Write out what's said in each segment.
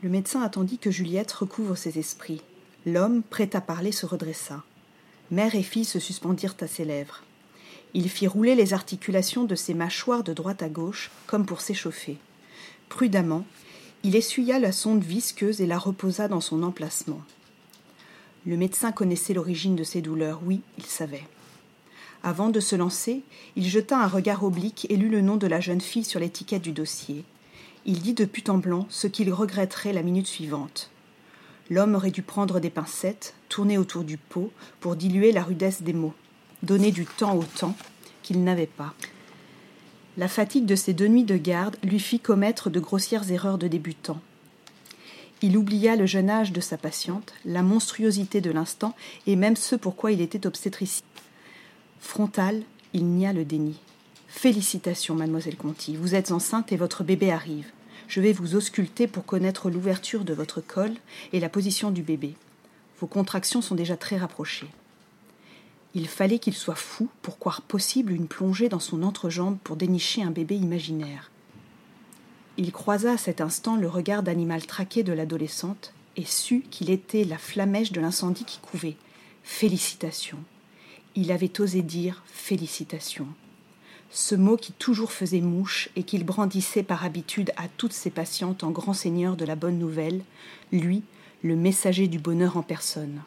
Le médecin attendit que Juliette recouvre ses esprits. L'homme, prêt à parler, se redressa. Mère et fille se suspendirent à ses lèvres. Il fit rouler les articulations de ses mâchoires de droite à gauche, comme pour s'échauffer. Prudemment, il essuya la sonde visqueuse et la reposa dans son emplacement. Le médecin connaissait l'origine de ses douleurs, oui, il savait. Avant de se lancer, il jeta un regard oblique et lut le nom de la jeune fille sur l'étiquette du dossier. Il dit de but en blanc ce qu'il regretterait la minute suivante. L'homme aurait dû prendre des pincettes, tourner autour du pot, pour diluer la rudesse des mots, donner du temps au temps qu'il n'avait pas. La fatigue de ces deux nuits de garde lui fit commettre de grossières erreurs de débutant. Il oublia le jeune âge de sa patiente, la monstruosité de l'instant et même ce pourquoi il était obstétricien. Frontal, il nia le déni. Félicitations, mademoiselle Conti, vous êtes enceinte et votre bébé arrive. Je vais vous ausculter pour connaître l'ouverture de votre col et la position du bébé. Vos contractions sont déjà très rapprochées. Il fallait qu'il soit fou pour croire possible une plongée dans son entrejambe pour dénicher un bébé imaginaire. Il croisa à cet instant le regard d'animal traqué de l'adolescente et sut qu'il était la flamèche de l'incendie qui couvait. Félicitations. Il avait osé dire félicitations ce mot qui toujours faisait mouche et qu'il brandissait par habitude à toutes ses patientes en grand seigneur de la bonne nouvelle, lui, le messager du bonheur en personne.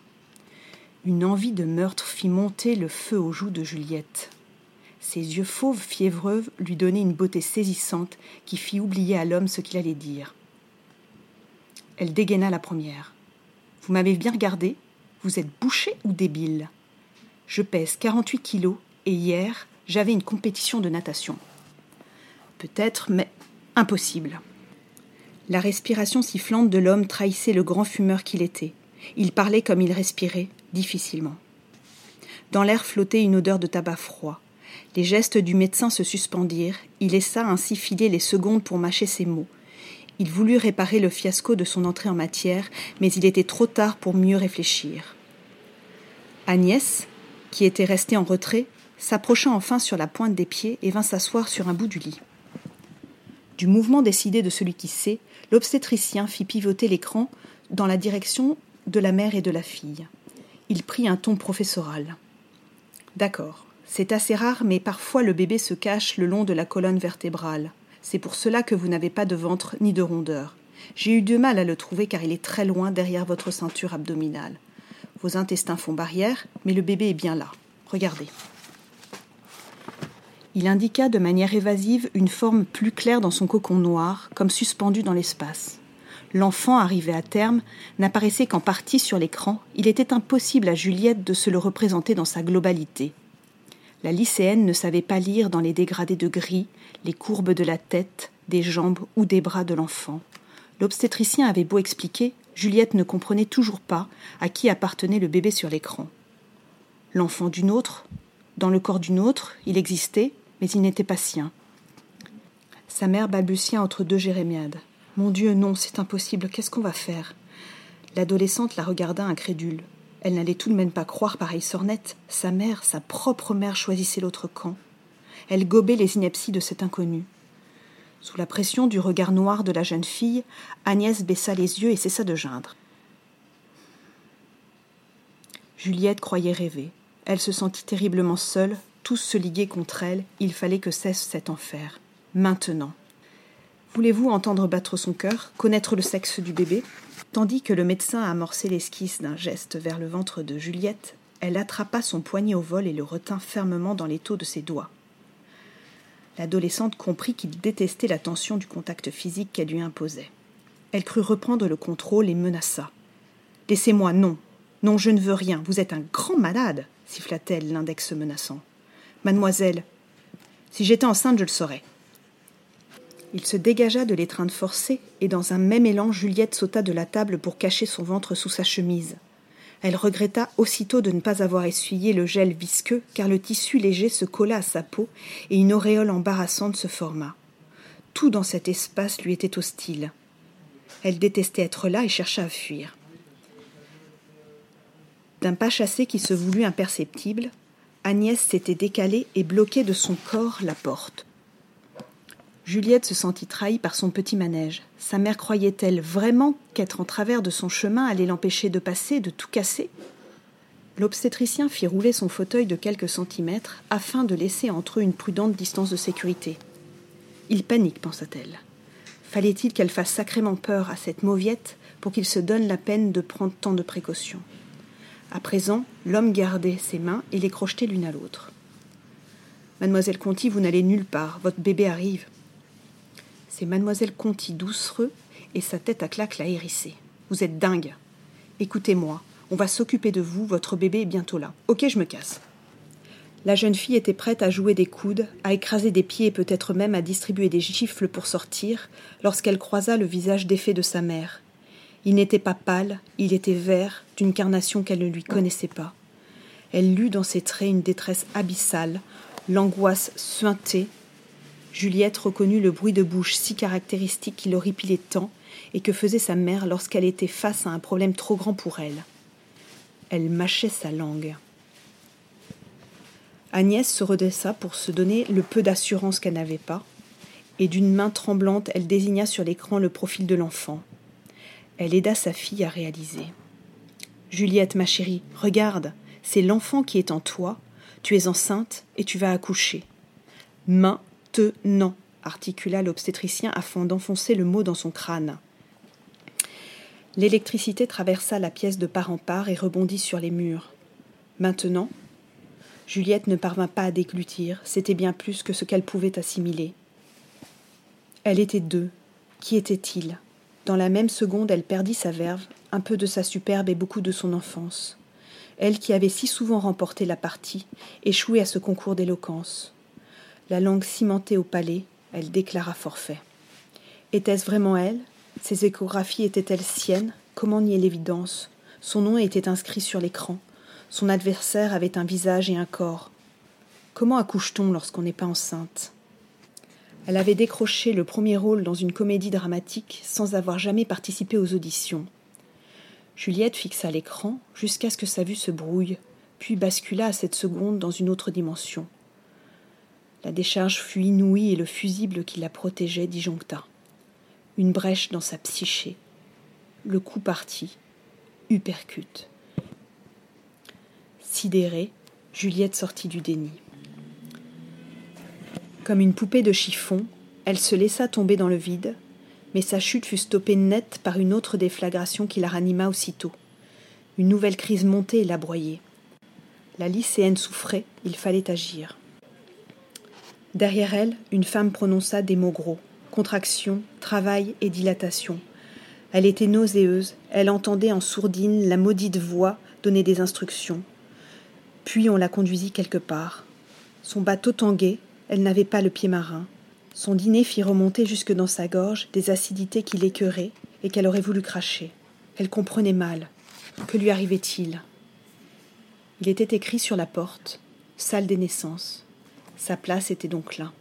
Une envie de meurtre fit monter le feu aux joues de Juliette. Ses yeux fauves fiévreux lui donnaient une beauté saisissante qui fit oublier à l'homme ce qu'il allait dire. Elle dégaina la première. Vous m'avez bien regardé? Vous êtes bouché ou débile? Je pèse quarante-huit kilos et hier, j'avais une compétition de natation. Peut-être, mais impossible. La respiration sifflante de l'homme trahissait le grand fumeur qu'il était. Il parlait comme il respirait, difficilement. Dans l'air flottait une odeur de tabac froid. Les gestes du médecin se suspendirent, il laissa ainsi filer les secondes pour mâcher ses mots. Il voulut réparer le fiasco de son entrée en matière, mais il était trop tard pour mieux réfléchir. Agnès, qui était restée en retrait, s'approcha enfin sur la pointe des pieds et vint s'asseoir sur un bout du lit. Du mouvement décidé de celui qui sait, l'obstétricien fit pivoter l'écran dans la direction de la mère et de la fille. Il prit un ton professoral. D'accord, c'est assez rare, mais parfois le bébé se cache le long de la colonne vertébrale. C'est pour cela que vous n'avez pas de ventre ni de rondeur. J'ai eu du mal à le trouver car il est très loin derrière votre ceinture abdominale. Vos intestins font barrière, mais le bébé est bien là. Regardez. Il indiqua de manière évasive une forme plus claire dans son cocon noir, comme suspendu dans l'espace. L'enfant, arrivé à terme, n'apparaissait qu'en partie sur l'écran. Il était impossible à Juliette de se le représenter dans sa globalité. La lycéenne ne savait pas lire dans les dégradés de gris les courbes de la tête, des jambes ou des bras de l'enfant. L'obstétricien avait beau expliquer, Juliette ne comprenait toujours pas à qui appartenait le bébé sur l'écran. L'enfant d'une autre, dans le corps d'une autre, il existait, mais il n'était pas sien. Sa mère balbutia entre deux jérémiades. Mon Dieu, non, c'est impossible, qu'est-ce qu'on va faire? L'adolescente la regarda incrédule. Elle n'allait tout de même pas croire pareille sornette. Sa mère, sa propre mère, choisissait l'autre camp. Elle gobait les inepties de cet inconnu. Sous la pression du regard noir de la jeune fille, Agnès baissa les yeux et cessa de geindre. Juliette croyait rêver. Elle se sentit terriblement seule, tous se liguaient contre elle, il fallait que cesse cet enfer. Maintenant. Voulez-vous entendre battre son cœur, connaître le sexe du bébé? Tandis que le médecin amorçait l'esquisse d'un geste vers le ventre de Juliette, elle attrapa son poignet au vol et le retint fermement dans l'étau de ses doigts. L'adolescente comprit qu'il détestait la tension du contact physique qu'elle lui imposait. Elle crut reprendre le contrôle et menaça. Laissez-moi, non. Non, je ne veux rien. Vous êtes un grand malade, siffla-t-elle, l'index menaçant. Mademoiselle, si j'étais enceinte, je le saurais. Il se dégagea de l'étreinte forcée, et dans un même élan, Juliette sauta de la table pour cacher son ventre sous sa chemise. Elle regretta aussitôt de ne pas avoir essuyé le gel visqueux, car le tissu léger se colla à sa peau et une auréole embarrassante se forma. Tout dans cet espace lui était hostile. Elle détestait être là et chercha à fuir. D'un pas chassé qui se voulut imperceptible, Agnès s'était décalée et bloquait de son corps la porte. Juliette se sentit trahie par son petit manège. Sa mère croyait-elle vraiment qu'être en travers de son chemin allait l'empêcher de passer, de tout casser? L'obstétricien fit rouler son fauteuil de quelques centimètres afin de laisser entre eux une prudente distance de sécurité. Il panique, pensa-t-elle. Fallait-il qu'elle fasse sacrément peur à cette mauviette pour qu'il se donne la peine de prendre tant de précautions? À présent, l'homme gardait ses mains et les crochetait l'une à l'autre. Mademoiselle Conti, vous n'allez nulle part, votre bébé arrive. C'est Mademoiselle Conti doucereux et sa tête à claque l'a hérissé. Vous êtes dingue. Écoutez-moi, on va s'occuper de vous, votre bébé est bientôt là. Ok, je me casse. La jeune fille était prête à jouer des coudes, à écraser des pieds et peut-être même à distribuer des gifles pour sortir, lorsqu'elle croisa le visage défait de sa mère. Il n'était pas pâle, il était vert, d'une carnation qu'elle ne lui connaissait pas. Elle lut dans ses traits une détresse abyssale, l'angoisse suintée. Juliette reconnut le bruit de bouche si caractéristique qui l'horripilait tant et que faisait sa mère lorsqu'elle était face à un problème trop grand pour elle elle mâchait sa langue. Agnès se redressa pour se donner le peu d'assurance qu'elle n'avait pas, et d'une main tremblante, elle désigna sur l'écran le profil de l'enfant. Elle aida sa fille à réaliser. Juliette, ma chérie, regarde, c'est l'enfant qui est en toi, tu es enceinte et tu vas accoucher. Maintenant, articula l'obstétricien afin d'enfoncer le mot dans son crâne. L'électricité traversa la pièce de part en part et rebondit sur les murs. Maintenant, Juliette ne parvint pas à déglutir, c'était bien plus que ce qu'elle pouvait assimiler. Elle était deux. Qui était-il? Dans la même seconde, elle perdit sa verve, un peu de sa superbe et beaucoup de son enfance. Elle qui avait si souvent remporté la partie, échoué à ce concours d'éloquence. La langue cimentée au palais, elle déclara forfait. Était-ce vraiment elle? Ses échographies étaient-elles siennes? Comment nier l'évidence? Son nom était inscrit sur l'écran. Son adversaire avait un visage et un corps. Comment accouche-t-on lorsqu'on n'est pas enceinte? Elle avait décroché le premier rôle dans une comédie dramatique sans avoir jamais participé aux auditions. Juliette fixa l'écran jusqu'à ce que sa vue se brouille, puis bascula à cette seconde dans une autre dimension. La décharge fut inouïe et le fusible qui la protégeait disjoncta une brèche dans sa psyché. Le coup partit, uppercut. Sidérée, Juliette sortit du déni. Comme une poupée de chiffon, elle se laissa tomber dans le vide, mais sa chute fut stoppée nette par une autre déflagration qui la ranima aussitôt. Une nouvelle crise montait et la broyait. La lycéenne souffrait, il fallait agir. Derrière elle, une femme prononça des mots gros contraction, travail et dilatation. Elle était nauséeuse, elle entendait en sourdine la maudite voix donner des instructions. Puis on la conduisit quelque part. Son bateau tanguait, elle n'avait pas le pied marin. Son dîner fit remonter jusque dans sa gorge des acidités qui l'écœuraient et qu'elle aurait voulu cracher. Elle comprenait mal. Que lui arrivait-il? Il était écrit sur la porte Salle des naissances. Sa place était donc là.